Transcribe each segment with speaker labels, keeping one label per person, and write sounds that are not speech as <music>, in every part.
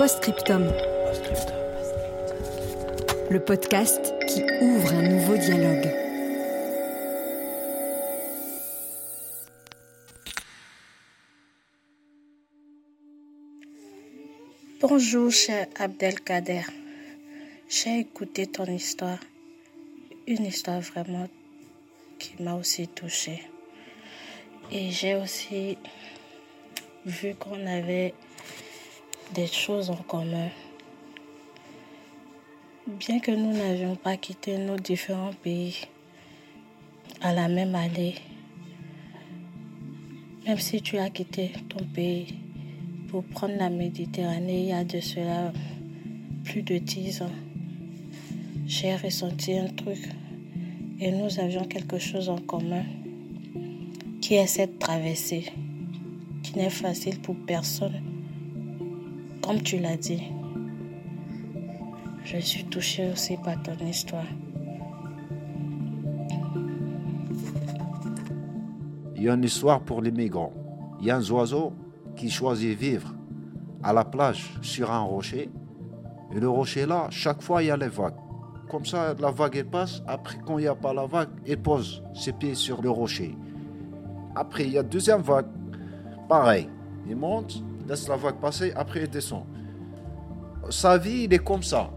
Speaker 1: Postscriptum. Le podcast qui ouvre un nouveau dialogue.
Speaker 2: Bonjour, cher Abdelkader. J'ai écouté ton histoire. Une histoire vraiment qui m'a aussi touchée. Et j'ai aussi vu qu'on avait des choses en commun. Bien que nous n'avions pas quitté nos différents pays à la même année, même si tu as quitté ton pays pour prendre la Méditerranée il y a de cela plus de dix ans, j'ai ressenti un truc et nous avions quelque chose en commun qui est cette traversée qui n'est facile pour personne. Comme tu l'as dit, je suis touchée aussi par ton histoire.
Speaker 3: Il y a une histoire pour les migrants. Il y a un oiseau qui choisit vivre à la plage sur un rocher. Et le rocher là, chaque fois il y a les vagues. Comme ça, la vague elle passe. Après, quand il n'y a pas la vague, il pose ses pieds sur le rocher. Après, il y a deuxième vague. Pareil. Il monte, laisse la vague passer, après il descend. Sa vie, il est comme ça.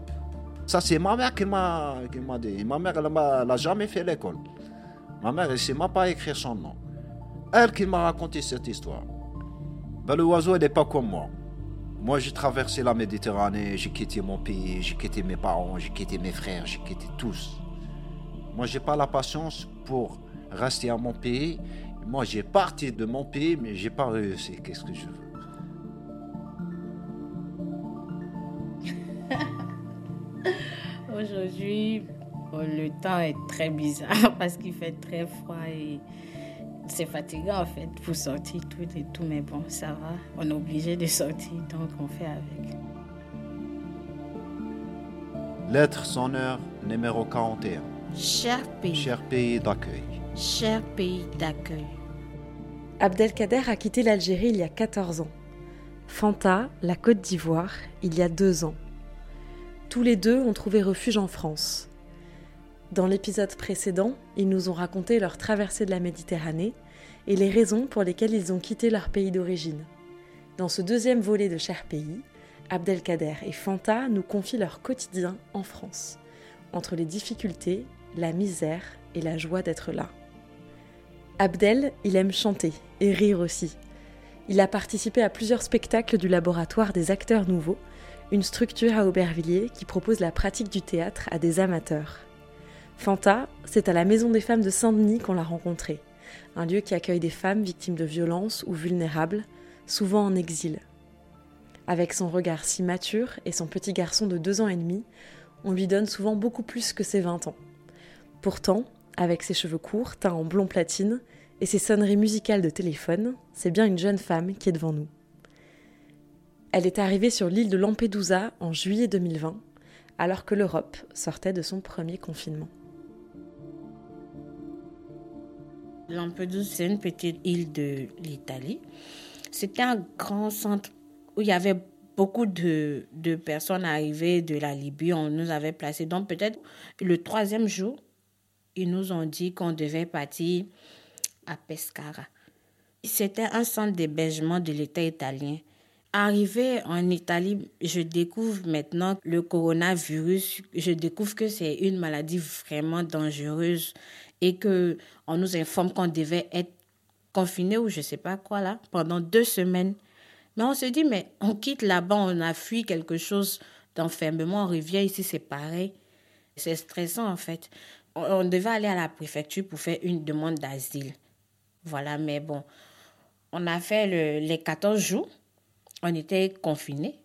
Speaker 3: Ça, c'est ma mère qui m'a dit. Ma mère, elle n'a jamais fait l'école. Ma mère, elle ne sait même pas écrire son nom. Elle qui m'a raconté cette histoire. Ben, le oiseau, il n'est pas comme moi. Moi, j'ai traversé la Méditerranée, j'ai quitté mon pays, j'ai quitté mes parents, j'ai quitté mes frères, j'ai quitté tous. Moi, j'ai pas la patience pour rester à mon pays. Moi, j'ai parti de mon pays, mais j'ai pas réussi. Qu'est-ce que je veux? <laughs>
Speaker 2: Aujourd'hui, oh, le temps est très bizarre <laughs> parce qu'il fait très froid et c'est fatigant en fait pour sortir tout et tout, mais bon, ça va. On est obligé de sortir, donc on fait avec.
Speaker 3: Lettre sonneur numéro 41.
Speaker 2: Cher pays,
Speaker 3: Cher pays d'accueil.
Speaker 2: cher pays d'accueil.
Speaker 1: Abdelkader a quitté l'Algérie il y a 14 ans. Fanta, la Côte d'Ivoire, il y a deux ans. Tous les deux ont trouvé refuge en France. Dans l'épisode précédent, ils nous ont raconté leur traversée de la Méditerranée et les raisons pour lesquelles ils ont quitté leur pays d'origine. Dans ce deuxième volet de Cher Pays, Abdelkader et Fanta nous confient leur quotidien en France, entre les difficultés, la misère et la joie d'être là. Abdel, il aime chanter et rire aussi. Il a participé à plusieurs spectacles du laboratoire des acteurs nouveaux, une structure à Aubervilliers qui propose la pratique du théâtre à des amateurs. Fanta, c'est à la Maison des femmes de Saint-Denis qu'on l'a rencontré, un lieu qui accueille des femmes victimes de violences ou vulnérables, souvent en exil. Avec son regard si mature et son petit garçon de deux ans et demi, on lui donne souvent beaucoup plus que ses 20 ans. Pourtant, avec ses cheveux courts, teints en blond platine, et ses sonneries musicales de téléphone, c'est bien une jeune femme qui est devant nous. Elle est arrivée sur l'île de Lampedusa en juillet 2020, alors que l'Europe sortait de son premier confinement.
Speaker 2: Lampedusa, c'est une petite île de l'Italie. C'était un grand centre où il y avait beaucoup de, de personnes arrivées de la Libye. On nous avait placés. Donc peut-être le troisième jour, ils nous ont dit qu'on devait partir à Pescara. C'était un centre d'hébergement de l'État italien. Arrivé en Italie, je découvre maintenant le coronavirus. Je découvre que c'est une maladie vraiment dangereuse et que on nous informe qu'on devait être confiné ou je sais pas quoi là pendant deux semaines. Mais on se dit mais on quitte là-bas, on a fui quelque chose d'enfermement, on revient ici, c'est pareil. C'est stressant en fait. on devait aller à la préfecture pour faire une demande d'asile. Voilà, mais bon, on a fait les 14 jours, on était confinés.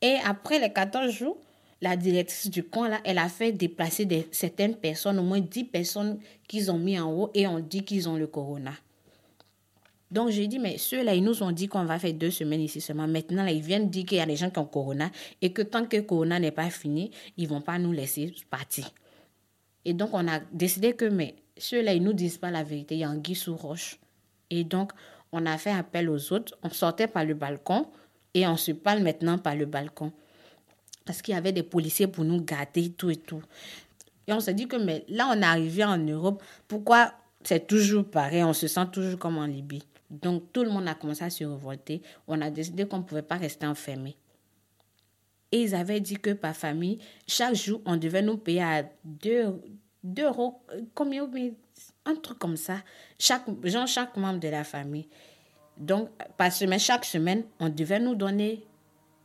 Speaker 2: Et après les 14 jours, la directrice du camp, là, elle a fait déplacer certaines personnes, au moins 10 personnes qu'ils ont mis en haut et on dit qu'ils ont le corona. Donc j'ai dit, mais ceux-là, ils nous ont dit qu'on va faire deux semaines ici seulement. Maintenant, ils viennent dire qu'il y a des gens qui ont corona et que tant que corona n'est pas fini, ils vont pas nous laisser partir. Et donc, on a décidé que, mais ceux-là, ils nous disent pas la vérité. Il y a un guy sous roche. Et donc, on a fait appel aux autres. On sortait par le balcon et on se parle maintenant par le balcon. Parce qu'il y avait des policiers pour nous garder, tout et tout. Et on s'est dit que, mais là, on est arrivé en Europe. Pourquoi c'est toujours pareil? On se sent toujours comme en Libye. Donc, tout le monde a commencé à se révolter. On a décidé qu'on ne pouvait pas rester enfermé. Et ils avaient dit que par famille, chaque jour, on devait nous payer à 2 euros, combien, un truc comme ça, chaque, genre chaque membre de la famille. Donc, par semaine, chaque semaine, on devait nous donner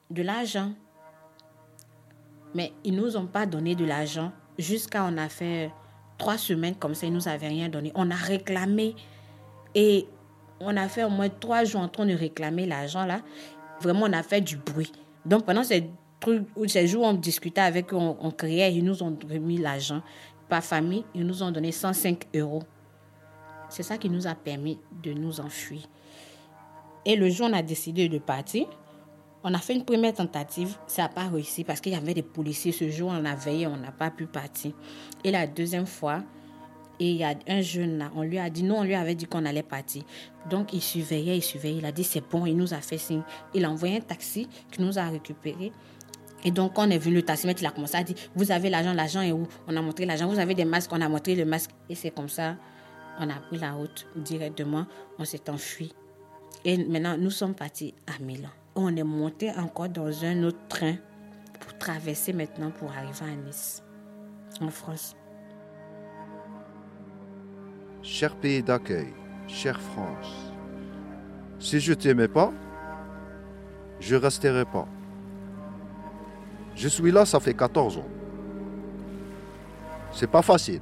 Speaker 2: de l'argent. Mais ils ne nous ont pas donné de l'argent jusqu'à on a fait trois semaines comme ça, ils ne nous avaient rien donné. On a réclamé et on a fait au moins trois jours en train de réclamer l'argent là. Vraiment, on a fait du bruit. Donc, pendant ces ces jours, on discutait avec eux, on, criait, ils nous ont remis l'argent. Par famille, ils nous ont donné 105 euros. C'est ça qui nous a permis de nous enfuir. Et le jour on a décidé de partir, on a fait une première tentative, ça n'a pas réussi parce qu'il y avait des policiers. Ce jour, on a veillé, on n'a pas pu partir. Et la deuxième fois, il y a un jeune là, on lui a dit, non, on lui avait dit qu'on allait partir. Donc il surveillait, il surveillait, il a dit c'est bon, il nous a fait signe. Il a envoyé un taxi qui nous a récupérés. Et donc, on est venu, le taximètre, il a commencé à dire Vous avez l'argent, l'argent est où? On a montré l'argent. Vous avez des masques, on a montré le masque. Et c'est comme ça, on a pris la route directement, on s'est enfui. Et maintenant, nous sommes partis à Milan. On est monté encore dans un autre train pour traverser maintenant pour arriver à Nice, en France.
Speaker 3: Cher pays d'accueil, chère France, si je t'aimais pas, je resterai pas. Je suis là, ça fait 14 ans. C'est pas facile.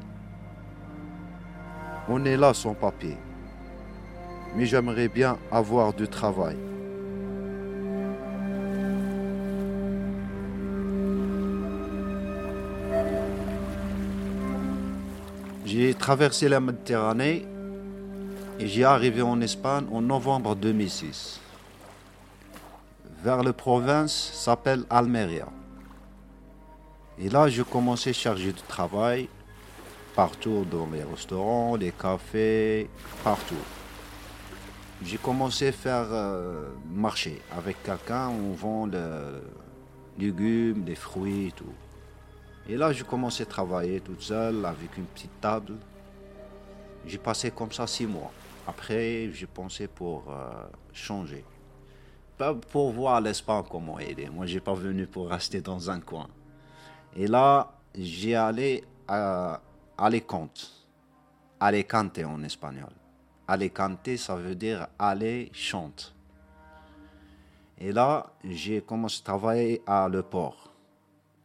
Speaker 3: On est là sans papier. Mais j'aimerais bien avoir du travail. J'ai traversé la Méditerranée et j'ai arrivé en Espagne en novembre 2006. Vers la province s'appelle Almeria. Et là, je commençais à charger de travail partout dans les restaurants, les cafés, partout. J'ai commencé à faire euh, marché avec quelqu'un, on vend des légumes, des fruits et tout. Et là, j'ai commencé à travailler toute seule avec une petite table. J'ai passé comme ça six mois. Après, j'ai pensé pour euh, changer. Pas pour voir l'Espagne comment elle est. Moi, j'ai pas venu pour rester dans un coin. Et là, j'ai allé à Alicante. Alicante en espagnol. Alicante, ça veut dire aller chante. Et là, j'ai commencé à travailler à le port,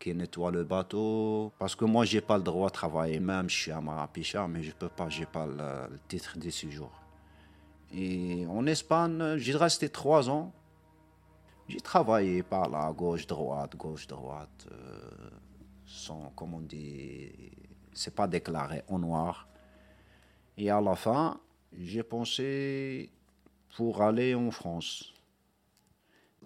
Speaker 3: qui nettoie le bateau. Parce que moi, j'ai pas le droit de travailler, même je suis à Marapicha, mais je peux pas, j'ai pas le, titre de séjour. Et en Espagne, j'ai resté trois ans. J'ai travaillé par là, gauche, droite, gauche, droite. Euh, sont, comme on dit, c'est pas déclaré en noir. Et à la fin, j'ai pensé pour aller en France.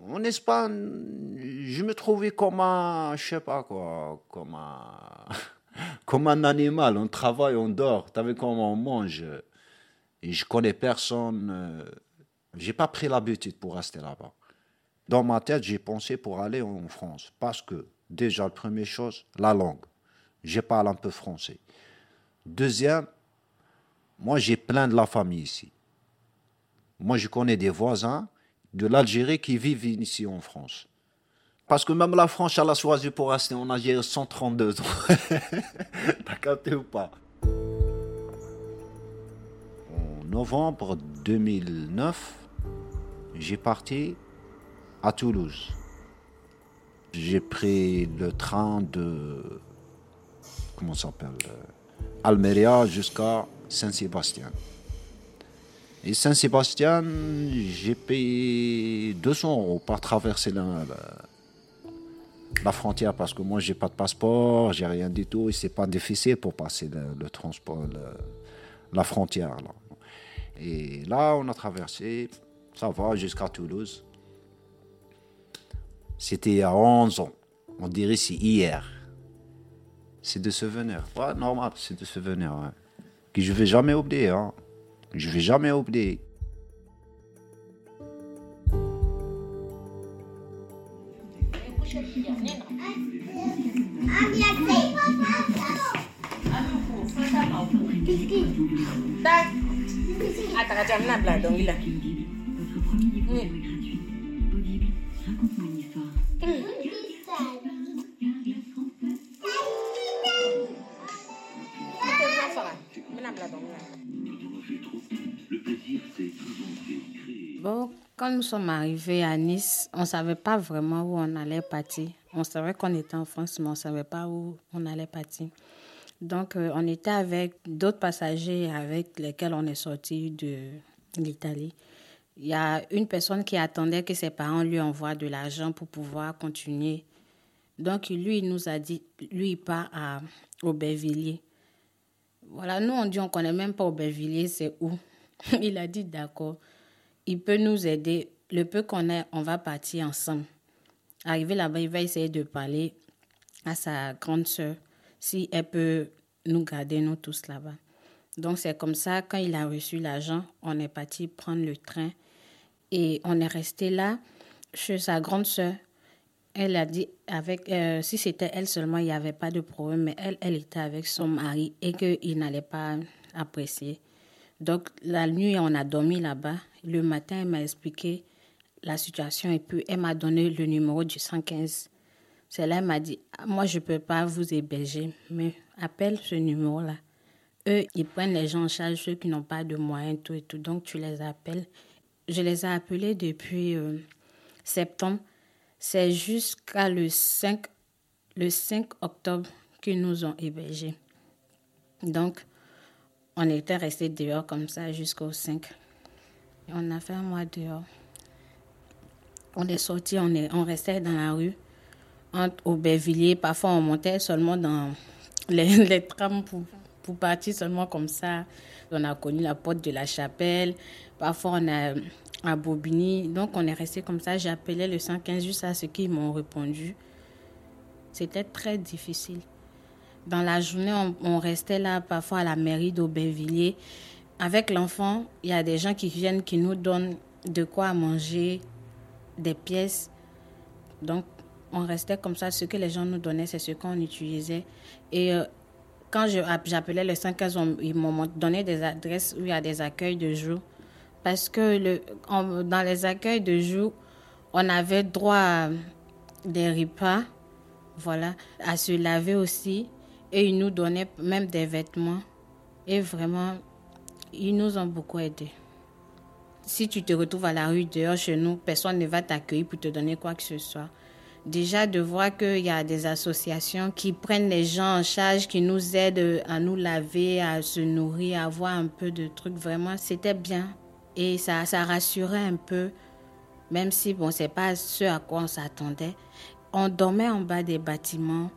Speaker 3: En Espagne, je me trouvais comme un, je sais pas quoi, comme un, <laughs> comme un animal. On travaille, on dort. Tu vu comment on mange. Et je connais personne. Euh, j'ai pas pris l'habitude pour rester là-bas. Dans ma tête, j'ai pensé pour aller en France parce que Déjà, la première chose, la langue. Je parle un peu français. Deuxième, moi, j'ai plein de la famille ici. Moi, je connais des voisins de l'Algérie qui vivent ici en France. Parce que même la France, elle a choisi pour rester en Algérie 132 ans. <laughs> T'as capté ou pas? En novembre 2009, j'ai parti à Toulouse. J'ai pris le train de comment s'appelle, Almeria jusqu'à Saint-Sébastien. Et Saint-Sébastien, j'ai payé 200 euros pour traverser la, la, frontière parce que moi, j'ai pas de passeport, j'ai rien du tout et c'est pas difficile pour passer le, transport, la frontière. Et là, on a traversé, ça va, jusqu'à Toulouse. C'était a 11 ans. On dirait c'est hier. C'est des souvenirs. Ouais, normal, c'est des souvenirs. Ouais. Que je vais jamais oublier. Hein. Je vais jamais oublier.
Speaker 2: Quand nous sommes arrivés à Nice, on ne savait pas vraiment où on allait partir. On savait qu'on était en France, mais on ne savait pas où on allait partir. Donc, euh, on était avec d'autres passagers avec lesquels on est sorti de l'Italie. Il y a une personne qui attendait que ses parents lui envoient de l'argent pour pouvoir continuer. Donc, lui, il nous a dit, lui, part à Aubervilliers. Voilà, nous, on dit, on ne connaît même pas Aubervilliers, c'est où? <laughs> Il a dit, d'accord, il peut nous aider. Le peu qu'on ait, on va partir ensemble. Arrivé là-bas, il va essayer de parler à sa grande sœur si elle peut nous garder, nous tous là-bas. Donc c'est comme ça, quand il a reçu l'argent, on est parti prendre le train et on est resté là chez sa grande sœur. Elle a dit, avec, euh, si c'était elle seulement, il n'y avait pas de problème, mais elle, elle était avec son mari et qu'il n'allait pas apprécier. Donc la nuit, on a dormi là-bas. Le matin, elle m'a expliqué la situation et puis elle m'a donné le numéro du 115. C'est là, elle m'a dit, ah, moi, je ne peux pas vous héberger, mais appelle ce numéro-là. Eux, ils prennent les gens en charge, ceux qui n'ont pas de moyens, tout et tout. Donc, tu les appelles. Je les ai appelés depuis euh, septembre. C'est jusqu'à le 5, le 5 octobre qu'ils nous ont hébergés. Donc, on était restés dehors comme ça jusqu'au 5. On a fait un mois dehors. On est sorti, on, on restait dans la rue entre Aubervilliers. Parfois, on montait seulement dans les, <laughs> les trams pour, pour, partir seulement comme ça. On a connu la porte de la chapelle. Parfois, on a à Bobigny. Donc, on est resté comme ça. J'appelais le 115 juste à ce qu'ils m'ont répondu. C'était très difficile. Dans la journée, on, on, restait là parfois à la mairie d'Aubervilliers. Avec l'enfant, il y a des gens qui viennent, qui nous donnent de quoi manger, des pièces. Donc, on restait comme ça. Ce que les gens nous donnaient, c'est ce qu'on utilisait. Et euh, quand j'appelais les 515, ils m'ont donné des adresses où il y a des accueils de jour. Parce que le, dans les accueils de jour, on avait droit à des repas, voilà, à se laver aussi. Et ils nous donnaient même des vêtements. Et vraiment, ils nous ont beaucoup aidés. Si tu te retrouves à la rue dehors chez nous, personne ne va t'accueillir pour te donner quoi que ce soit. Déjà de voir qu'il y a des associations qui prennent les gens en charge, qui nous aident à nous laver, à se nourrir, à avoir un peu de trucs, vraiment, c'était bien. Et ça, ça rassurait un peu, même si, bon, c'est pas ce à quoi on s'attendait. On dormait en bas des bâtiments.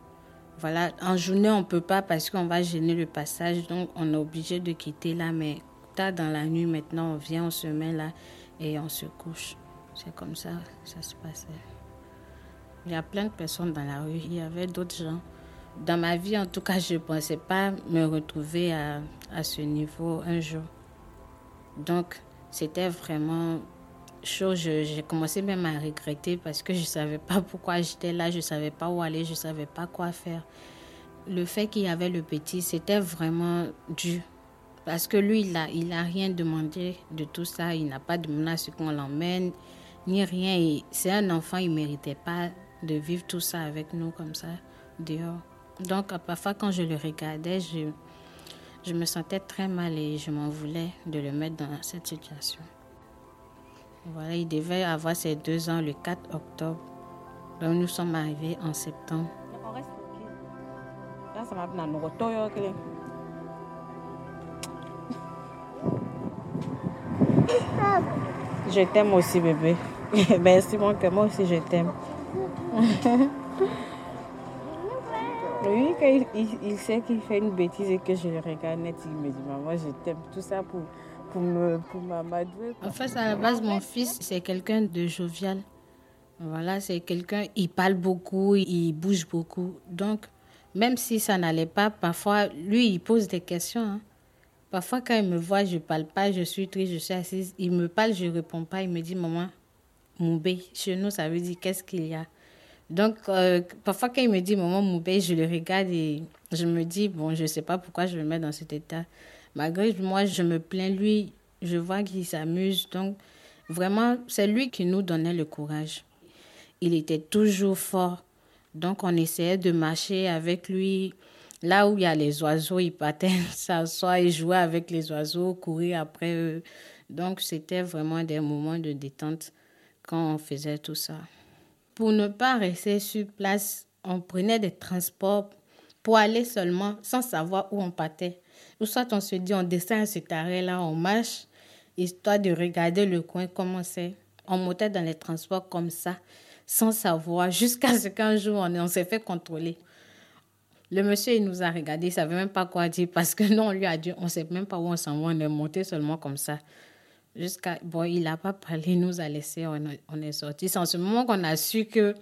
Speaker 2: Voilà, en journée, on peut pas parce qu'on va gêner le passage, donc on est obligé de quitter là, mais tard dans la nuit, maintenant, on vient, on se met là et on se couche. C'est comme ça, ça se passait. Il y a plein de personnes dans la rue, il y avait d'autres gens. Dans ma vie, en tout cas, je ne pensais pas me retrouver à, à ce niveau un jour. Donc, c'était vraiment chaud. J'ai commencé même à regretter parce que je ne savais pas pourquoi j'étais là, je ne savais pas où aller, je ne savais pas quoi faire. Le fait qu'il y avait le petit, c'était vraiment dur. Parce que lui, il n'a il a rien demandé de tout ça. Il n'a pas demandé à ce qu'on l'emmène, ni rien. C'est un enfant, il ne méritait pas de vivre tout ça avec nous comme ça, dehors. Donc, parfois, quand je le regardais, je, je me sentais très mal et je m'en voulais de le mettre dans cette situation. Voilà, il devait avoir ses deux ans le 4 octobre. Donc, nous sommes arrivés en septembre. Je t'aime aussi, bébé. Merci, mon cœur. Moi aussi, je t'aime. <laughs> Oui, quand il, sait qu'il fait une bêtise et que je le regarde net, il me dit Maman, je t'aime. Tout ça pour, pour, me, pour. En fait, à la base, mon fils, c'est quelqu'un de jovial. Voilà, c'est quelqu'un, il parle beaucoup, il bouge beaucoup. Donc, même si ça n'allait pas, parfois, lui, il pose des questions. Hein. Parfois, quand il me voit, je ne parle pas, je suis triste, je suis assise. Il me parle, je ne réponds pas. Il me dit Maman, Moubé. Chez nous, ça veut dire qu'est-ce qu'il y a? Donc, euh, parfois, quand il me dit Maman Moubé, je le regarde et je me dis Bon, je ne sais pas pourquoi je le mets dans cet état. Malgré moi, je me plains, lui, je vois qu'il s'amuse. Donc, vraiment, c'est lui qui nous donnait le courage. Il était toujours fort. Donc, on essayait de marcher avec lui. Là où il y a les oiseaux, il partait <laughs> s'asseoir et jouer avec les oiseaux, courir après eux. Donc, c'était vraiment des moments de détente quand on faisait tout ça. Pour ne pas rester sur place, on prenait des transports pour aller seulement sans savoir où on partait. Ou soit on se dit, on descend à cet arrêt-là, on marche, histoire de regarder le coin, comment c'est. On montait dans les transports comme ça, sans savoir, jusqu'à ce qu'un jour, on, on s'est fait contrôler. Le monsieur, il nous a regardé, il ne savait même pas quoi dire parce que non, on lui a dit, on ne sait même pas où on s'en va, on est monté seulement comme ça. Jusqu'à, bon, il n'a pas parlé, il nous a laissé, on, on est sorti. C'est en ce moment qu'on a su que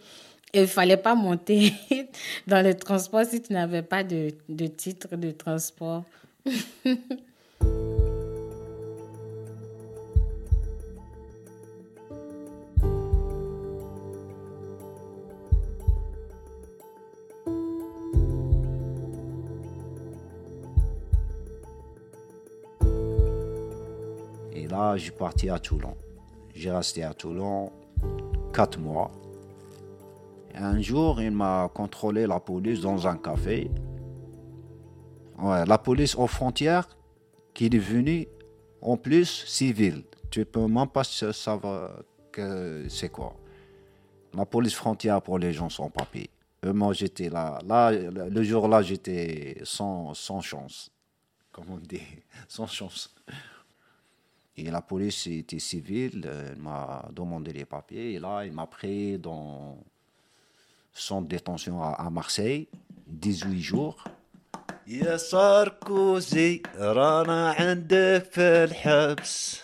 Speaker 2: il ne fallait pas monter <laughs> dans le transport si tu n'avais pas de, de titre de transport.
Speaker 3: Là, j'ai parti à Toulon. J'ai resté à Toulon quatre mois. un jour, il m'a contrôlé la police dans un café. La police aux frontières qui est venue en plus civile. Tu peux même pas savoir que c'est quoi. La police frontière pour les gens sans papier. moi, j'étais là. Le jour-là, j'étais sans, chance. Comme on dit, <laughs> sans chance. Et la police était civile, elle m'a demandé les papiers. Et là, il m'a pris dans son détention à, Marseille, 18 jours. يا ساركوزي رانا عندك في الحبس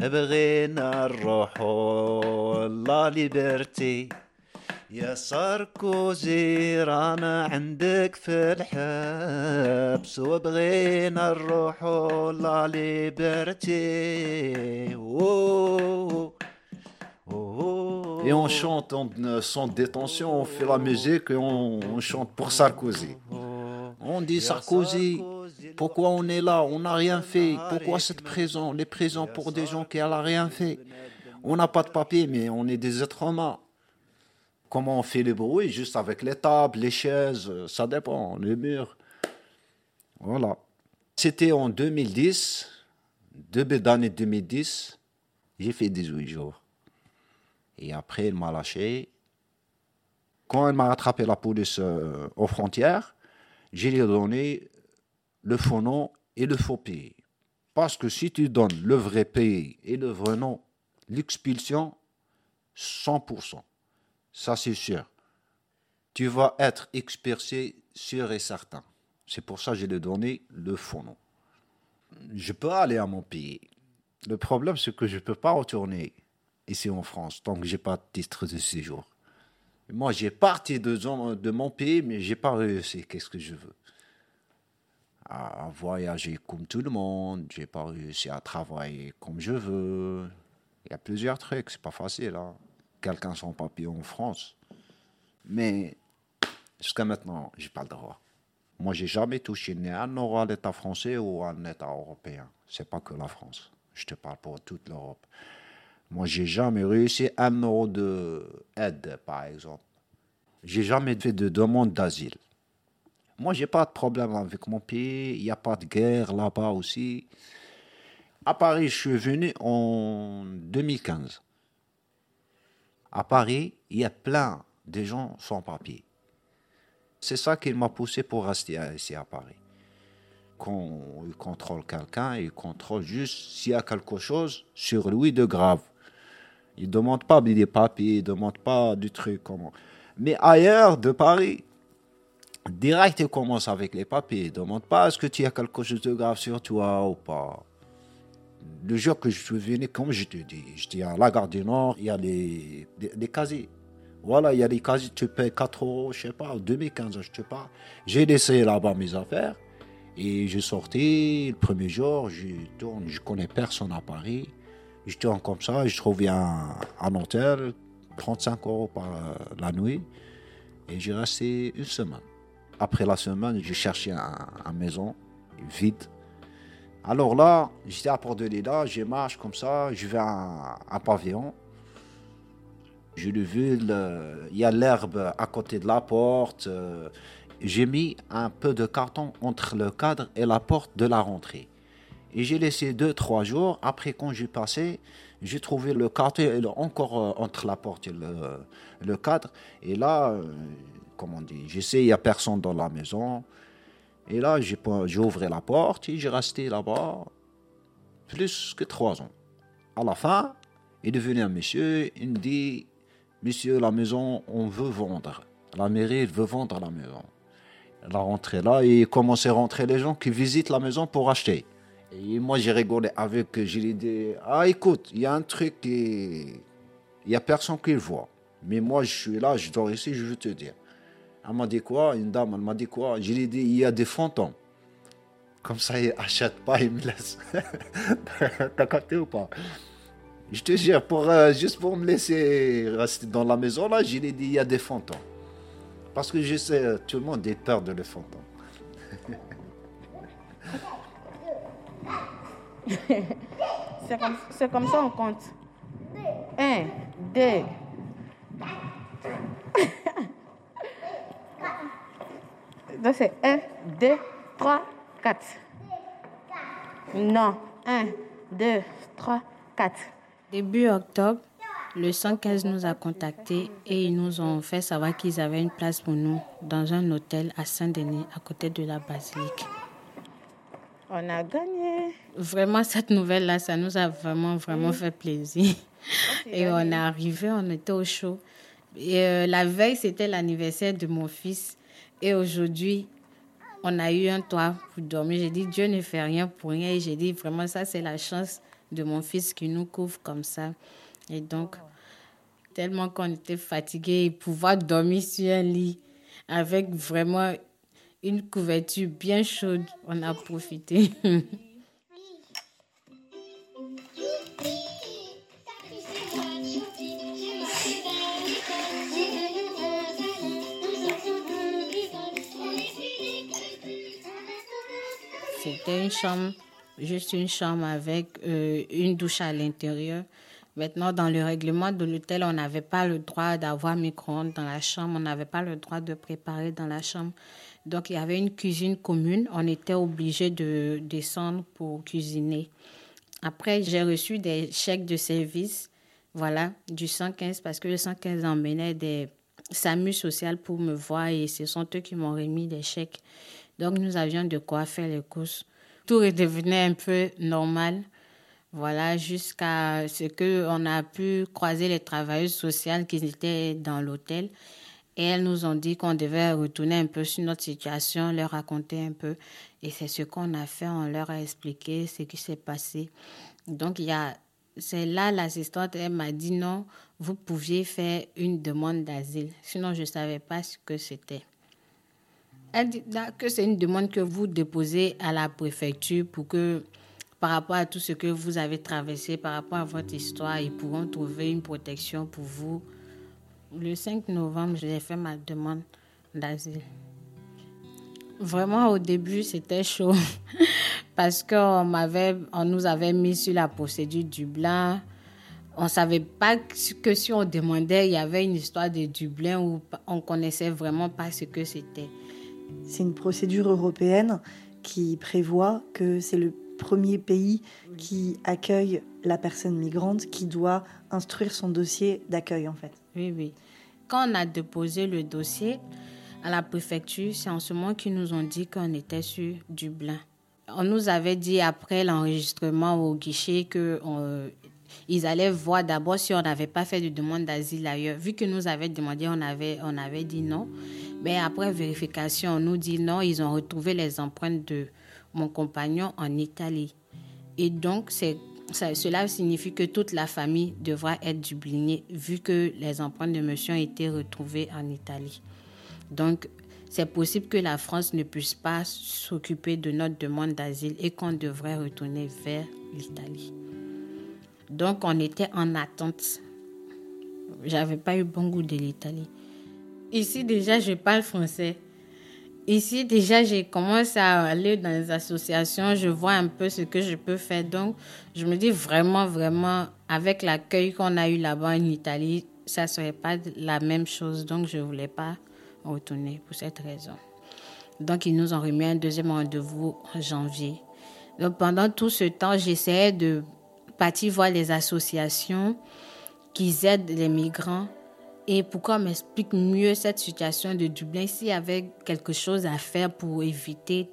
Speaker 3: بغينا نروحو لا ليبرتي يا ساركوزي رانا عندك في الحبس وبغينا نروحو لا ليبرتي Et on chante, on, sans détention, on fait la musique et on, on chante pour Sarkozy. On dit Sarkozy, pourquoi on est là? On n'a rien fait. Pourquoi cette prison Les prisons pour des gens qui n'ont rien fait? On n'a pas de papier, mais on est des êtres humains. Comment on fait le bruit? Juste avec les tables, les chaises, ça dépend, les murs. Voilà. C'était en 2010, début d'année 2010, j'ai fait 18 jours. Et après, il m'a lâché. Quand il m'a attrapé la police euh, aux frontières, j'ai donné le faux nom et le faux pays. Parce que si tu donnes le vrai pays et le vrai nom, l'expulsion, 100%. Ça, c'est sûr. Tu vas être expulsé sûr et certain. C'est pour ça que j'ai donné le faux nom. Je peux aller à mon pays. Le problème, c'est que je ne peux pas retourner ici en France tant que je n'ai pas de titre de séjour. Moi, j'ai parti de, mon pays, mais je n'ai pas réussi. Qu'est-ce que je veux? À, voyager comme tout le monde. J'ai pas réussi à travailler comme je veux. Il y a plusieurs trucs, c'est pas facile. Hein quelqu'un sans papier en France. Mais jusqu'à maintenant, j'ai pas le droit. Moi, j'ai jamais touché ni un euro à l'État français ou à un État européen. C'est pas que la France. Je te parle pour toute l'Europe. Moi, j'ai jamais réussi un euro d'aide, par exemple. J'ai jamais fait de demande d'asile. Moi, j'ai pas de problème avec mon pays. Il n'y a pas de guerre là-bas aussi. À Paris, je suis venu en 2015 à Paris, il y a plein de gens sans papier. C'est ça qui m'a poussé pour rester ici à Paris. Quand il contrôle quelqu'un, il contrôle juste s'il y a quelque chose sur lui de grave. Il ne demande pas des papiers, il ne demande pas du truc. Comment. Mais ailleurs de Paris, direct, il commence avec les papiers. Il ne demande pas est-ce que tu as quelque chose de grave sur toi ou pas? Le jour que je suis venu, comme je te dis, je dis à la gare du Nord, il y a des, casiers. Voilà, il y a des casiers, tu payes 4 euros, je sais pas, 2015, je sais pas. J'ai laissé là-bas mes affaires et j'ai sorti le premier jour, je tourne, je connais personne à Paris. Je tourne comme ça, je trouve un, un hôtel, 35 euros par la nuit et j'ai resté une semaine. Après la semaine, j'ai cherché une maison vide alors là, j'étais à Port de Lila, je marche comme ça, je vais à un pavillon. Je le vu, il y a l'herbe à côté de la porte. Euh, j'ai mis un peu de carton entre le cadre et la porte de la rentrée. Et j'ai laissé deux, trois jours. Après, quand j'ai passé, j'ai trouvé le carton encore euh, entre la porte et le, cadre. Et là, euh, comment dit, j'essaie, il n'y a personne dans la maison. Et là, j'ai ouvert la porte et j'ai resté là-bas plus que trois ans. À la fin, il est venu un monsieur, il me dit Monsieur, la maison, on veut vendre. La mairie veut vendre la maison. Il a rentré là et il commençait à rentrer les gens qui visitent la maison pour acheter. Et moi, j'ai rigolé avec, j'ai dit Ah, écoute, il y a un truc qui. Il n'y a personne qui le voit. Mais moi, je suis là, je dors ici, je veux te dire. Elle m'a dit quoi? Une dame, elle m'a dit quoi? Je lui ai dit, il y a des fantômes. Comme ça, il n'achète pas, il me laisse. <laughs> T'as capté ou pas? Je te jure, pour, euh, juste pour me laisser rester dans la maison, là, je lui ai dit, il y a des fantômes. Parce que je sais, tout le monde a peur de les fantômes. <laughs>
Speaker 2: c'est comme, comme ça on compte. Un, deux. <laughs> Donc c'est 1, 2, 3, 4. Non, 1, 2, 3, 4. Début octobre, le 115 nous a contactés et ils nous ont fait savoir qu'ils avaient une place pour nous dans un hôtel à Saint-Denis, à côté de la basilique. On a gagné. Vraiment, cette nouvelle-là, ça nous a vraiment, vraiment fait plaisir. <laughs> Et on est arrivé, on était au chaud. Et euh, la veille, c'était l'anniversaire de mon fils. Et aujourd'hui, on a eu un toit pour dormir. J'ai dit, Dieu ne fait rien pour rien. Et j'ai dit, vraiment, ça, c'est la chance de mon fils qui nous couvre comme ça. Et donc, tellement qu'on était fatigué, pouvoir dormir sur un lit avec vraiment une couverture bien chaude, on a profité. <laughs> C'était une chambre, juste une chambre avec euh, une douche à l'intérieur. Maintenant, dans le règlement de l'hôtel, on n'avait pas le droit d'avoir micro-ondes dans la chambre, on n'avait pas le droit de préparer dans la chambre. Donc, il y avait une cuisine commune, on était obligé de descendre pour cuisiner. Après, j'ai reçu des chèques de service, voilà, du 115, parce que le 115 emmenait des SAMU social pour me voir et ce sont eux qui m'ont remis des chèques. Donc nous avions de quoi faire les courses. Tout redevenait un peu normal. Voilà, jusqu'à ce qu'on a pu croiser les travailleuses sociales qui étaient dans l'hôtel. Et elles nous ont dit qu'on devait retourner un peu sur notre situation, leur raconter un peu. Et c'est ce qu'on a fait, on leur a expliqué ce qui s'est passé. Donc, il y a, c'est là l'assistante, elle m'a dit non, vous pouviez faire une demande d'asile. Sinon, je ne savais pas ce que c'était. Elle dit que c'est une demande que vous déposez à la préfecture pour que, par rapport à tout ce que vous avez traversé, par rapport à votre histoire, ils pourront trouver une protection pour vous. Le 5 novembre, j'ai fait ma demande d'asile. Vraiment, au début, c'était chaud <laughs> parce qu'on on nous avait mis sur la procédure Dublin. On ne savait pas que si on demandait, il y avait une histoire de Dublin où on connaissait vraiment pas ce que c'était.
Speaker 1: C'est une procédure européenne qui prévoit que c'est le premier pays qui accueille la personne migrante qui doit instruire son dossier d'accueil en fait.
Speaker 2: Oui, oui. Quand on a déposé le dossier, à la préfecture, c'est en ce moment qu'ils nous ont dit qu'on était sur Dublin. On nous avait dit après l'enregistrement au guichet que ils allaient voir d'abord si on n'avait pas fait de demande d'asile ailleurs. Vu que nous avaient demandé, on avait, on avait dit non. Mais après vérification, on nous dit non, ils ont retrouvé les empreintes de mon compagnon en Italie. Et donc, cela signifie que toute la famille devra être dublinée vu que les empreintes de monsieur ont été retrouvées en Italie. Donc, c'est possible que la France ne puisse pas s'occuper de notre demande d'asile et qu'on devrait retourner vers l'Italie. Donc, on était en attente. J'avais pas eu bon goût de l'Italie. Ici, déjà, je parle français. Ici, déjà, j'ai commencé à aller dans les associations. Je vois un peu ce que je peux faire. Donc, je me dis vraiment, vraiment, avec l'accueil qu'on a eu là-bas en Italie, ça ne serait pas la même chose. Donc, je ne voulais pas retourner pour cette raison. Donc, ils nous ont remis un deuxième rendez-vous en janvier. Donc, pendant tout ce temps, j'essayais de partir voir les associations qui aident les migrants. Et pourquoi on m'explique mieux cette situation de Dublin s'il y avait quelque chose à faire pour éviter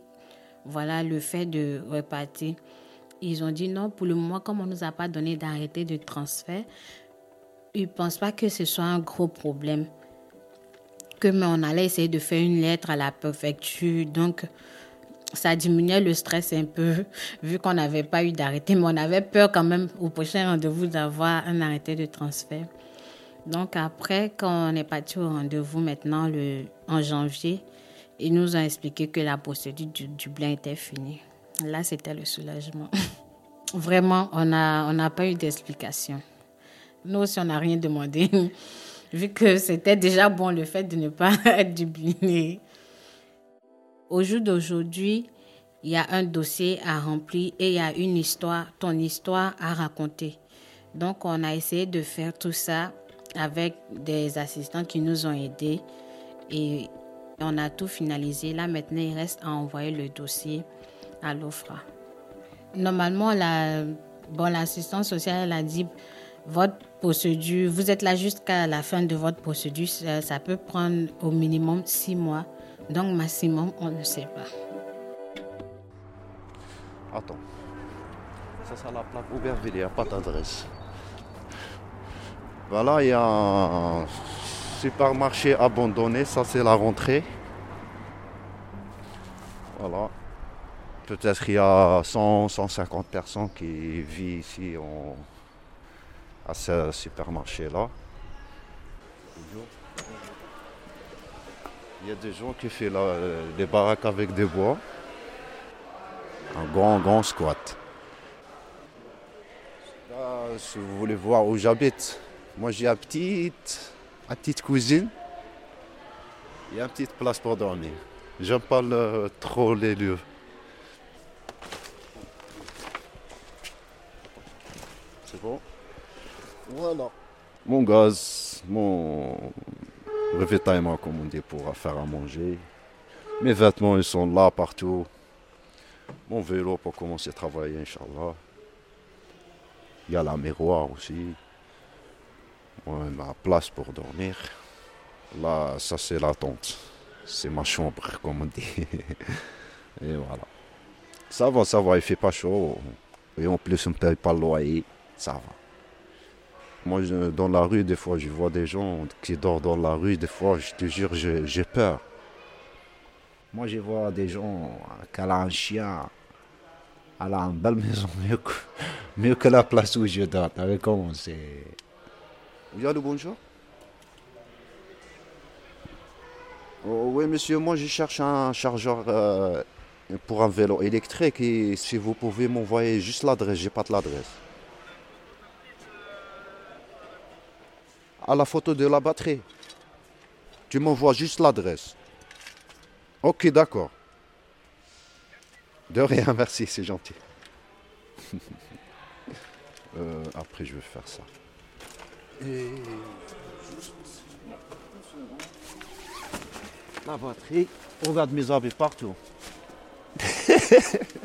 Speaker 2: voilà, le fait de repartir. Ils ont dit non, pour le moment, comme on ne nous a pas donné d'arrêté de transfert, ils ne pensent pas que ce soit un gros problème que mais on allait essayer de faire une lettre à la préfecture. Donc, ça diminuait le stress un peu, vu qu'on n'avait pas eu d'arrêté. Mais on avait peur quand même au prochain rendez-vous d'avoir un arrêté de transfert. Donc, après, quand on est parti au rendez-vous maintenant le, en janvier, ils nous ont expliqué que la procédure du Dublin était finie. Là, c'était le soulagement. <laughs> Vraiment, on n'a on a pas eu d'explication. Nous aussi, on n'a rien demandé <laughs> vu que c'était déjà bon le fait de ne pas <laughs> être dubliné. Au jour d'aujourd'hui, il y a un dossier à remplir et il y a une histoire, ton histoire à raconter. Donc, on a essayé de faire tout ça avec des assistants qui nous ont aidés et on a tout finalisé. Là, maintenant, il reste à envoyer le dossier à l'OFRA. Normalement, la, bon, l'assistance sociale, elle a dit votre procédure, vous êtes là jusqu'à la fin de votre procédure, ça, peut prendre au minimum six mois. Donc maximum, on ne sait pas.
Speaker 3: Attends. Ça, c'est la plaque Aubervilliers, il n'y a pas d'adresse. Voilà, il y a un supermarché abandonné, ça c'est la rentrée. Voilà. Peut-être qu'il y a 100, 150 personnes qui vivent ici à ce supermarché-là. Il y a des gens qui font des baraques avec des bois. Un grand, grand squat. Là, si vous voulez voir où j'habite, moi j'ai une petite, petite cuisine. A une petite place pour dormir. J'aime pas trop les lieux. C'est bon? Voilà. Mon gaz, mon on dit, pour faire à manger. Mes vêtements, ils sont là partout. Mon vélo pour commencer à travailler, Inch'Allah. Il y a la miroir aussi. ma place pour dormir. Là, ça c'est la tente. C'est ma chambre, <laughs> comme on dit. Et voilà. Ça va, ça va, il fait pas chaud. Et en plus, on ne paye pas loyer. Ça va. Moi, dans la rue, des fois, je vois des gens qui dorment dans la rue. Des fois, je te jure, j'ai peur. Moi, je vois des gens qui ont un chien. Elle a une belle maison, <laughs> mieux que, mieux que la place où je dors. Avec comment c'est? Bonjour. Oh, oui, monsieur, moi, je cherche un chargeur euh, pour un vélo électrique. Et si vous pouvez m'envoyer juste l'adresse, j'ai pas de l'adresse. À la photo de la batterie. Tu m'envoies juste l'adresse. Ok, d'accord. De rien, <laughs> merci, c'est gentil. <laughs> Euh, après, je vais faire ça. Et la batterie, on de mes habits partout. <laughs>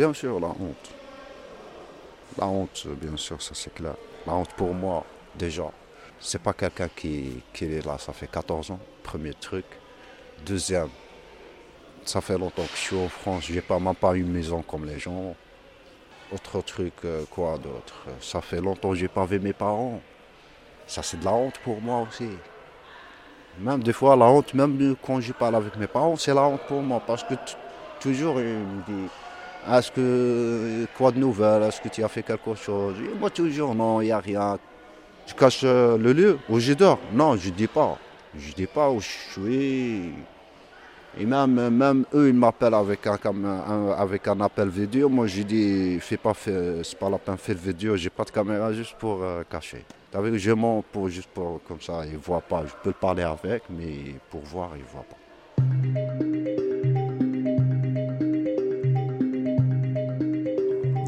Speaker 3: Bien sûr, la honte. La honte, bien sûr, ça c'est clair. La honte pour moi, déjà, c'est pas quelqu'un qui, est là, ça fait 14 ans, premier truc. Deuxième, ça fait longtemps que je suis en France, j'ai pas même pas une maison comme les gens. Autre truc, euh, quoi d'autre? Ça fait longtemps que j'ai pas vu mes parents. Ça c'est de la honte pour moi aussi. Même des fois la honte, même quand je parle avec mes parents, c'est la honte pour moi parce que toujours ils me disent est-ce que quoi de nouvelle Est-ce que tu as fait quelque chose? Moi toujours non, il n'y a rien. Je cache euh, le lieu où je dors? Non, je dis pas. Je dis pas où je suis. Et même, même eux, ils m'appellent avec un, avec un appel vidéo. Moi, je dis, fais pas, c'est pas la peine de faire vidéo. J'ai pas de caméra juste pour euh, cacher. Avec, je mens pour, juste pour, comme ça, ils voient pas. Je peux parler avec, mais pour voir, ils voient pas.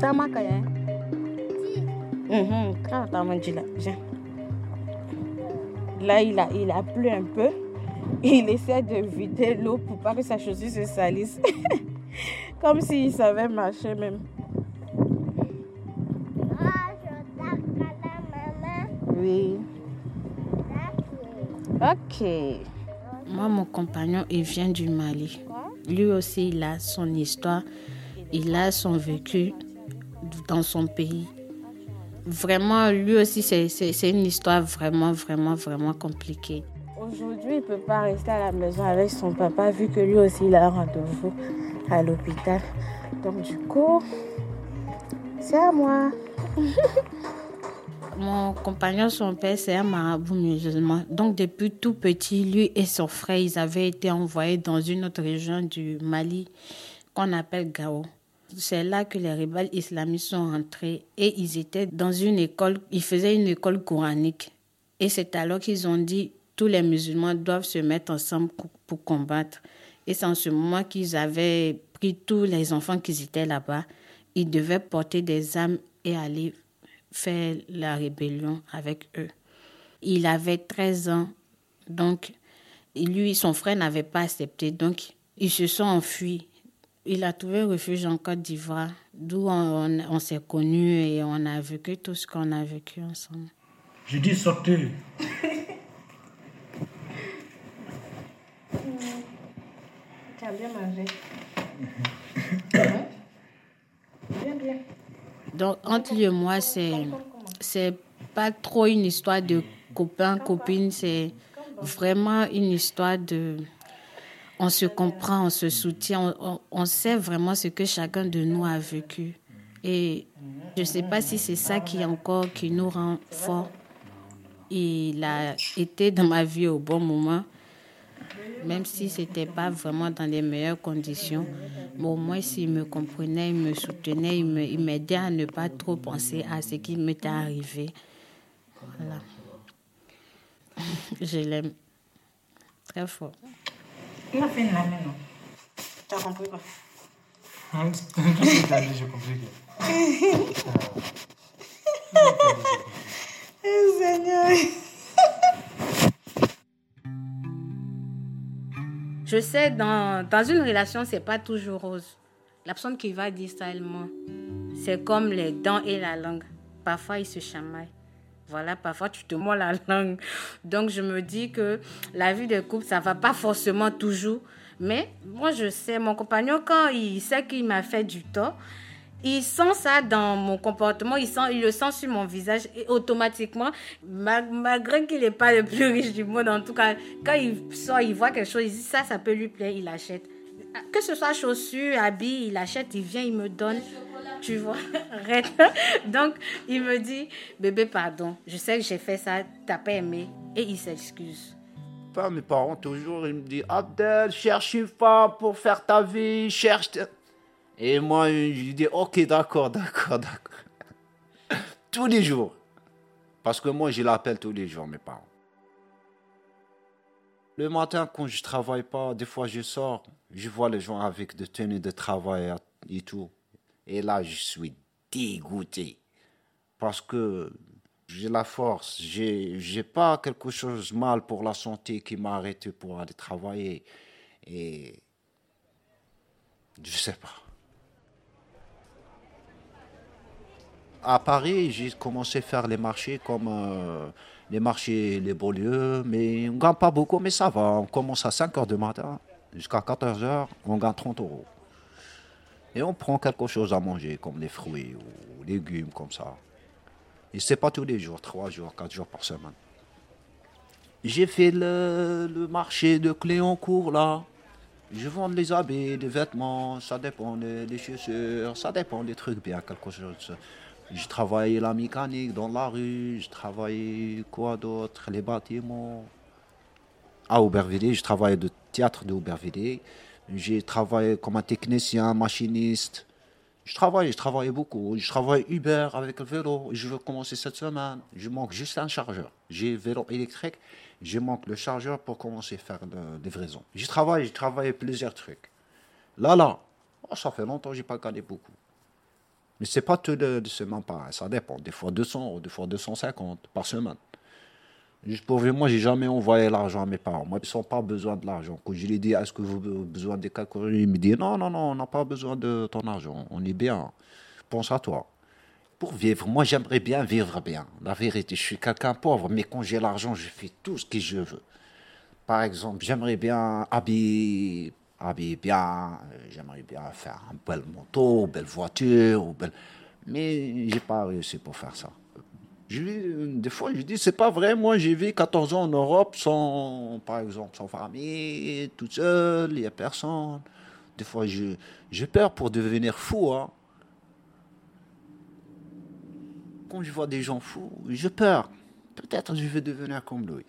Speaker 2: Ça m'a Là, il a, il a plu un peu. Il essaie de vider l'eau pour pas que sa chaussure se salisse. <laughs> Comme s'il savait marcher même. Oui. Ok. Moi, mon compagnon, il vient du Mali. Lui aussi, il a son histoire, il a son vécu dans son pays. Vraiment, lui aussi, c'est une histoire vraiment, vraiment, vraiment compliquée. Aujourd'hui, il ne peut pas rester à la maison avec son papa vu que lui aussi, il a un rendez-vous à l'hôpital. Donc, du coup, c'est à moi. <laughs> Mon compagnon, son père, c'est un marabout musulman. Donc, depuis tout petit, lui et son frère, ils avaient été envoyés dans une autre région du Mali qu'on appelle Gao. C'est là que les rebelles islamistes sont entrés et ils étaient dans une école, ils faisaient une école coranique. Et c'est alors qu'ils ont dit tous les musulmans doivent se mettre ensemble pour combattre. Et c'est en ce moment qu'ils avaient pris tous les enfants qui étaient là-bas. Ils devaient porter des armes et aller faire la rébellion avec eux. Il avait 13 ans, donc lui, son frère n'avait pas accepté, donc ils se sont enfuis. Il a trouvé refuge en Côte d'Ivoire, d'où on, s'est connus et on a vécu tout ce qu'on a vécu ensemble.
Speaker 4: Je dis sortez.
Speaker 2: Tu as bien mangé. <coughs> bien, bien. Donc, entre lui et moi, c'est, c'est pas trop une histoire de copain, copine, c'est vraiment une histoire de on se comprend, on se soutient, on, sait vraiment ce que chacun de nous a vécu. Et je ne sais pas si c'est ça qui encore qui nous rend fort. Il a été dans ma vie au bon moment, même si ce n'était pas vraiment dans les meilleures conditions. Mais au moins, s'il me comprenait, il me soutenait, il m'aidait à ne pas trop penser à ce qui m'était arrivé. Voilà. <laughs> Je l'aime très fort.
Speaker 4: Il a fait une main, non Tu as compris quoi Tout ce que tu as dit, <laughs> j'ai compris.
Speaker 2: Oh, Seigneur. Je sais, dans, dans une relation, c'est pas toujours rose. La personne qui va dire ça, elle ment. C'est comme les dents et la langue. Parfois, ils se chamaillent. Voilà, parfois tu te mords la langue. Donc je me dis que la vie de couple, ça va pas forcément toujours. Mais moi, je sais, mon compagnon, quand il sait qu'il m'a fait du tort, il sent ça dans mon comportement, il, sent, il le sent sur mon visage et automatiquement, malgré qu'il n'est pas le plus riche du monde, en tout cas, quand il sort, il voit quelque chose, il dit ça, ça peut lui plaire, il achète. Que ce soit chaussures, habits, il achète, il vient, il me donne tu vois. <laughs> Donc, il me dit, bébé, pardon, je sais que j'ai fait ça, t'as pas aimé. Et il s'excuse.
Speaker 3: Pas mes parents, toujours, ils me disent, Abdel, cherche une femme pour faire ta vie, cherche... Et moi, je dis, ok, d'accord, d'accord, d'accord. <laughs> tous les jours. Parce que moi, je l'appelle tous les jours, mes parents. Le matin, quand je travaille pas, des fois, je sors, je vois les gens avec des tenues de travail et tout. Et là, je suis dégoûté. Parce que j'ai la force, j'ai, pas quelque chose de mal pour la santé qui m'a arrêté pour aller travailler. Et je sais pas. à Paris, j'ai commencé à faire les marchés comme euh, les marchés, les beaux lieux, mais on ne gagne pas beaucoup, mais ça va. On commence à 5 h du matin jusqu'à 14 h, on gagne 30 euros. Et on prend quelque chose à manger, comme des fruits ou légumes, comme ça. Et c'est pas tous les jours, 3 jours, 4 jours par semaine. J'ai fait le, marché de Cléoncourt, là. Je vends les habits, les vêtements, ça dépend des, chaussures, ça dépend des trucs bien, quelque chose. J'ai travaillé la mécanique dans la rue, j'ai travaillé quoi d'autre, les bâtiments. À Aubervilliers, je travaillé de théâtre de Aubervilliers. J'ai travaillé comme un technicien, machiniste. Je travaille, je travaille beaucoup. Je travaille Uber avec le vélo. Je veux commencer cette semaine. Je manque juste un chargeur. J'ai vélo électrique. Je manque le chargeur pour commencer à faire la livraison. Je travaille, je travaille plusieurs trucs. Là, là, oh, ça fait longtemps que je n'ai pas gagné beaucoup. Mais c'est pas tout de, de semaine pareil. Ça dépend. Des fois 200, des fois 250 par semaine. Juste pour moi, j'ai jamais envoyé l'argent à mes parents. Moi, ils n'ont pas besoin de l'argent. Quand je lui dis, est-ce que vous avez besoin de quelque chose Ils me disent, non, non, non, on n'a pas besoin de ton argent. On est bien. Pense à toi. Pour vivre, moi, j'aimerais bien vivre bien. La vérité, je suis quelqu'un pauvre, mais quand j'ai l'argent, je fais tout ce que je veux. Par exemple, j'aimerais bien habiller, habiller bien. J'aimerais bien faire belle moto, une belle voiture. Belle... Mais j'ai pas réussi pour faire ça. Je, des fois, je dis, c'est pas vrai, moi j'ai vécu 14 ans en Europe sans, par exemple, sans famille, toute seule, il n'y a personne. Des fois, j'ai peur pour devenir fou. Hein. Quand je vois des gens fous, j'ai peur. Peut-être je vais devenir comme lui.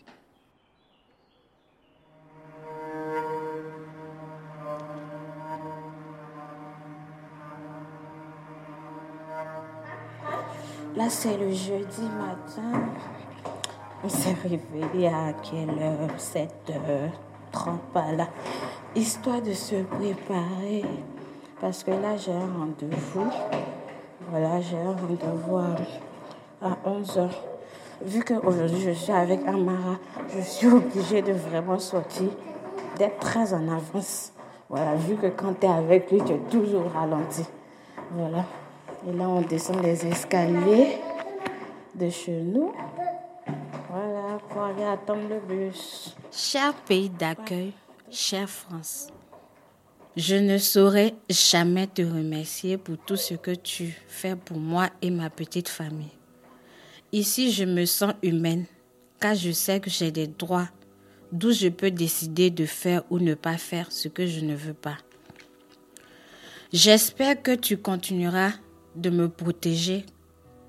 Speaker 2: Là, c'est le jeudi matin. On s'est réveillé à quelle heure? 7h30 par là. Histoire de se préparer. Parce que là, j'ai un rendez-vous. Voilà, j'ai un rendez-vous à, 11h. Vu qu'aujourd'hui, je suis avec Amara, je suis obligée de vraiment sortir, d'être très en avance. Voilà, vu que quand tu es avec lui, tu es toujours ralenti. Voilà. Et là, on descend les escaliers de chez nous. Voilà, pour aller attendre le bus. Cher pays d'accueil, chère France, je ne saurais jamais te remercier pour tout ce que tu fais pour moi et ma petite famille. Ici, je me sens humaine, car je sais que j'ai des droits, d'où je peux décider de faire ou ne pas faire ce que je ne veux pas. J'espère que tu continueras de me protéger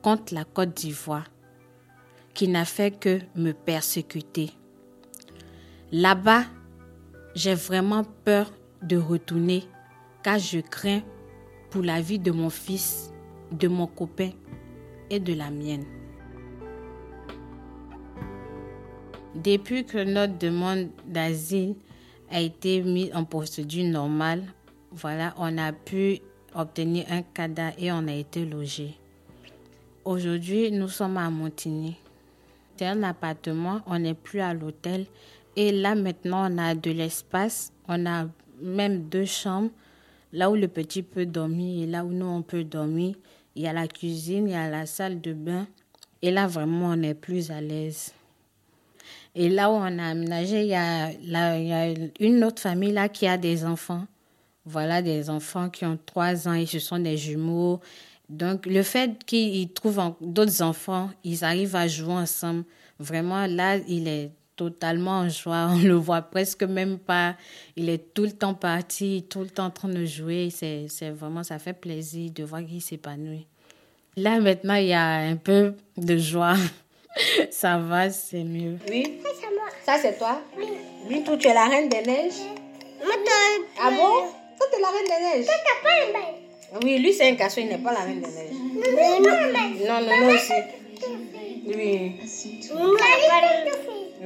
Speaker 2: contre la Côte d'Ivoire, qui n'a fait que me persécuter. Là-bas, j'ai vraiment peur de retourner car je crains pour la vie de mon fils, de mon copain et de la mienne. Depuis que notre demande d'asile a été mise en procédure normale, voilà, on a pu obtenir un cadre et on a été logé. Aujourd'hui, nous sommes à Montigny. C'est un appartement, on n'est plus à l'hôtel. Et là, maintenant, on a de l'espace. On a même deux chambres. Là où le petit peut dormir et là où nous, on peut dormir. Il y a la cuisine, il y a la salle de bain. Et là, vraiment, on est plus à l'aise. Et là où on a aménagé, il y a, il y a une autre famille là qui a des enfants. Voilà, des enfants qui ont trois ans et ce sont des jumeaux. Donc, le fait qu'ils trouvent d'autres enfants, ils arrivent à jouer ensemble. Vraiment, là, il est totalement en joie. <laughs> On le voit presque même pas. Il est tout le temps parti, tout le temps en train de jouer. C'est vraiment, ça fait plaisir de voir qu'il s'épanouit. Là, maintenant, il y a un peu de joie. <laughs> ça va, c'est mieux.
Speaker 5: Oui. Ça, c'est toi Oui. Oui, tu es la reine des neiges Ah bon ça, c'est la reine des neiges. pas Oui, lui, c'est un cachot, il n'est pas la reine des neiges. Non, non, non, aussi. Oui.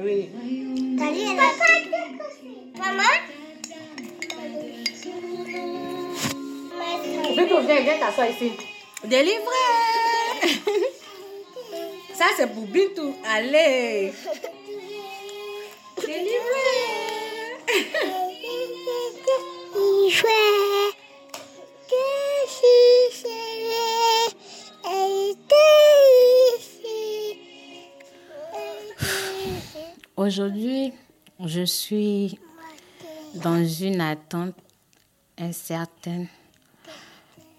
Speaker 5: Oui. Maman? Viens, viens, viens t'asseoir ici. Délivré Ça, c'est pour Bintou. Allez <laughs> Délivré <laughs> <sighs>
Speaker 2: Aujourd'hui, je suis dans une attente incertaine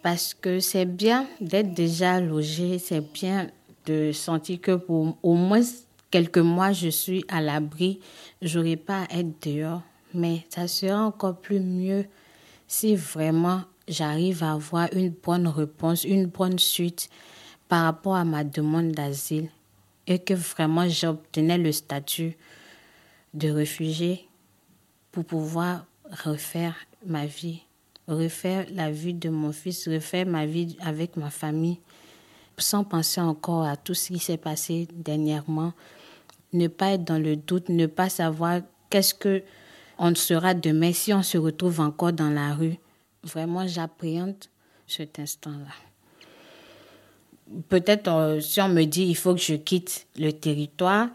Speaker 2: parce que c'est bien d'être déjà logé, c'est bien de sentir que pour au moins quelques mois, je suis à l'abri, j'aurai pas à être dehors, mais ça sera encore plus mieux si vraiment j'arrive à avoir une bonne réponse, une bonne suite par rapport à ma demande d'asile et que vraiment j'obtenais le statut de réfugié pour pouvoir refaire ma vie, refaire la vie de mon fils, refaire ma vie avec ma famille, sans penser encore à tout ce qui s'est passé dernièrement, ne pas être dans le doute, ne pas savoir qu'est-ce que on sera demain si on se retrouve encore dans la rue. Vraiment, j'appréhende cet instant-là. Peut-être euh, si on me dit il faut que je quitte le territoire,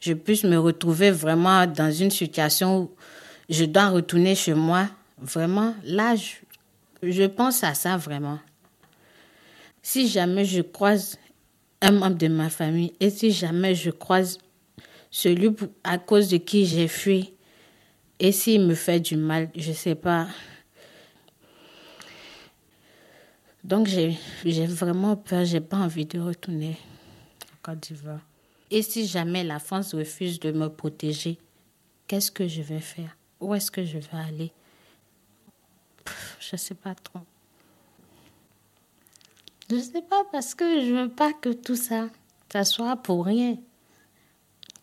Speaker 2: je puisse me retrouver vraiment dans une situation où je dois retourner chez moi. Vraiment, là, je, je pense à ça vraiment. Si jamais je croise un membre de ma famille et si jamais je croise celui à cause de qui j'ai fui, et s'il me fait du mal, je ne sais pas. Donc j'ai vraiment peur, j'ai pas envie de retourner en Côte d'Ivoire. Et si jamais la France refuse de me protéger, qu'est-ce que je vais faire? Où est-ce que je vais aller? Je ne sais pas trop. Je sais pas parce que je veux pas que tout ça, ça soit pour rien.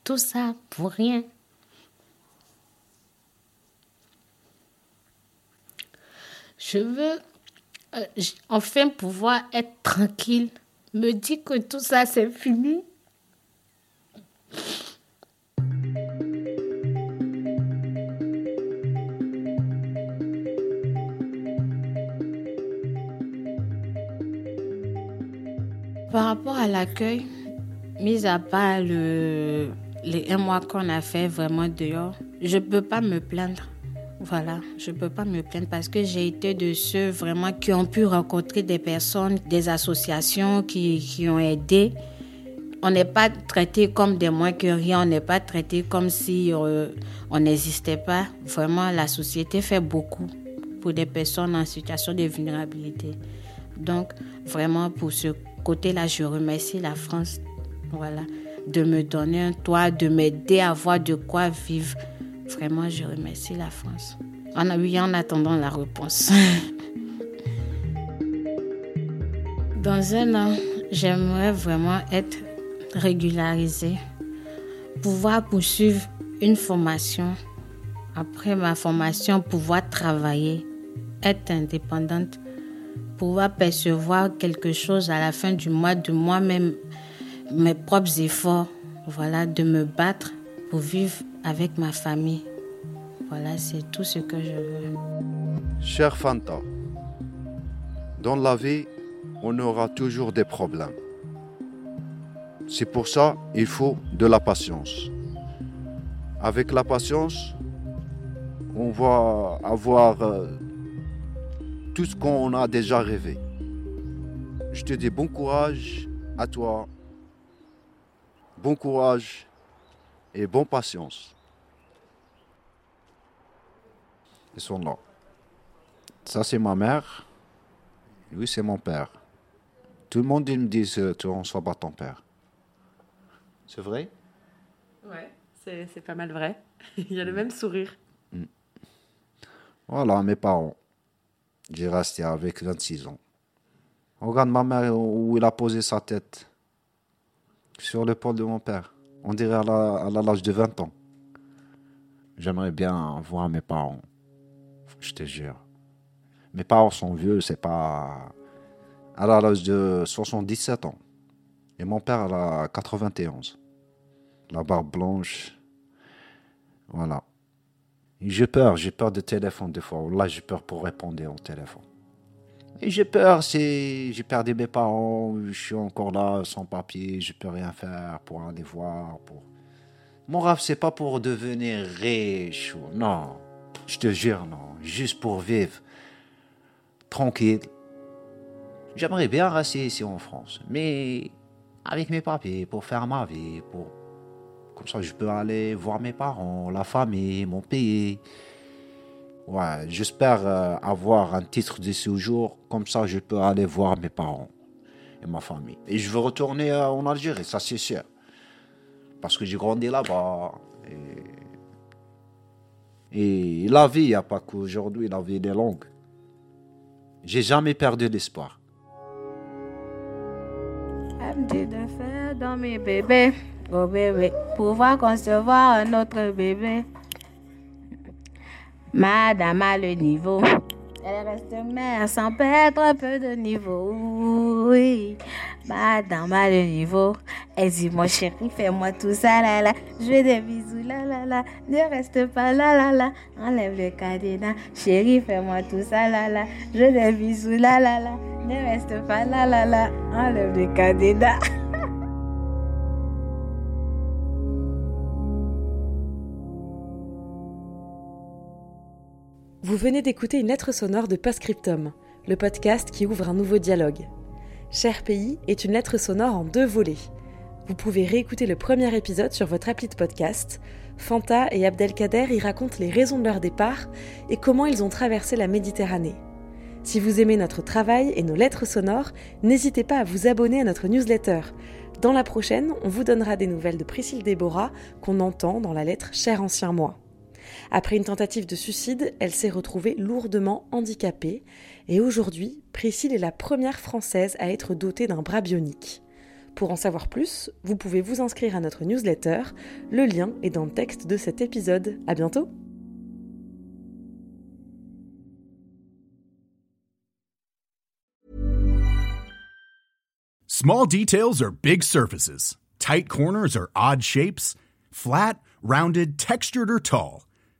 Speaker 2: Tout ça pour rien. Je veux euh, enfin pouvoir être tranquille. Me dire que tout ça c'est fini. Par rapport à l'accueil, mis à part le, les un mois qu'on a fait vraiment dehors, je ne peux pas me plaindre. Voilà, je ne peux pas me plaindre parce que j'ai été de ceux vraiment qui ont pu rencontrer des personnes, des associations qui, qui ont aidé. On n'est pas traité comme des moins que rien, on n'est pas traité comme si euh, on n'existait pas. Vraiment, la société fait beaucoup pour des personnes en situation de vulnérabilité. Donc, vraiment, pour ce côté-là, je remercie la France voilà, de me donner un toit, de m'aider à avoir de quoi vivre. Vraiment, je remercie la France. En, oui, en attendant la réponse. <laughs> Dans un an, j'aimerais vraiment être régularisée, pouvoir poursuivre une formation. Après ma formation, pouvoir travailler, être indépendante, pouvoir percevoir quelque chose à la fin du mois de moi-même, mes propres efforts, voilà, de me battre pour vivre avec ma famille. Voilà, c'est tout ce que je veux.
Speaker 3: Cher Fanta, dans la vie, on aura toujours des problèmes. C'est pour ça il faut de la patience. Avec la patience, on va avoir euh, tout ce qu'on a déjà rêvé. Je te dis bon courage à toi. Bon courage et bonne patience. Ils sont là. Ça, c'est ma mère. Lui, c'est mon père. Tout le monde il me dit tu ne sois pas ton père. C'est vrai?
Speaker 1: Ouais, c'est pas mal vrai. <laughs> Il y a le même sourire. Mm.
Speaker 3: Voilà, mes parents. J'ai resté avec 26 ans. Regarde ma mère où il a posé sa tête. Sur l'épaule de mon père. On dirait à l'âge de 20 ans. J'aimerais bien voir mes parents. Je te jure. Mes parents sont vieux, c'est pas. À l'âge de 77 ans. Et mon père, a 91. La barbe blanche. Voilà. J'ai peur, j'ai peur de téléphone des fois. Là, j'ai peur pour répondre au téléphone. J'ai peur, c'est, j'ai perdu mes parents, je suis encore là sans papier, je peux rien faire pour aller voir. Pour... Mon rêve, c'est pas pour devenir riche, non, je te jure, non, juste pour vivre tranquille. J'aimerais bien rester ici en France, mais avec mes papiers, pour faire ma vie, pour Comme ça, je peux aller voir mes parents, la famille, mon pays. Ouais, j'espère euh, avoir un titre de séjour. Comme ça, je peux aller voir mes parents et ma famille. Et je veux retourner euh, en Algérie, ça c'est sûr. Parce que j'ai grandi là-bas. Et... la vie, il n'y a pas qu'aujourd'hui, la vie est longue. J'ai jamais perdu l'espoir.
Speaker 2: dans mes bébés, bébé, pouvoir concevoir un autre bébé. Madame a le niveau. Elle reste mère sans perdre un peu de niveau. Oui, madame a le niveau. Elle dit, mon chéri, fais-moi tout ça, là, là. Je des bisous, là, là, là. Ne reste pas là, là, là. Enlève le cadenas. Chéri, fais-moi tout ça, là, là. Je des bisous, là, là, là. Ne reste pas là, là, là. Enlève le cadenas. <laughs>
Speaker 1: Vous venez d'écouter une lettre sonore de Postscriptum, le podcast qui ouvre un nouveau dialogue. Cher pays est une lettre sonore en deux volets. Vous pouvez réécouter le premier épisode sur votre appli de podcast. Fanta et Abdelkader y racontent les raisons de leur départ et comment ils ont traversé la Méditerranée. Si vous aimez notre travail et nos lettres sonores, n'hésitez pas à vous abonner à notre newsletter. Dans la prochaine, on vous donnera des nouvelles de Priscille Déborah qu'on entend dans la lettre Cher ancien moi. Après une tentative de suicide, elle s'est retrouvée lourdement handicapée et aujourd'hui, Priscille est la première française à être dotée d'un bras bionique. Pour en savoir plus, vous pouvez vous inscrire à notre newsletter. Le lien est dans le texte de cet épisode. À bientôt!
Speaker 6: Small details are big surfaces. Tight corners are odd shapes. Flat, rounded, textured, or tall.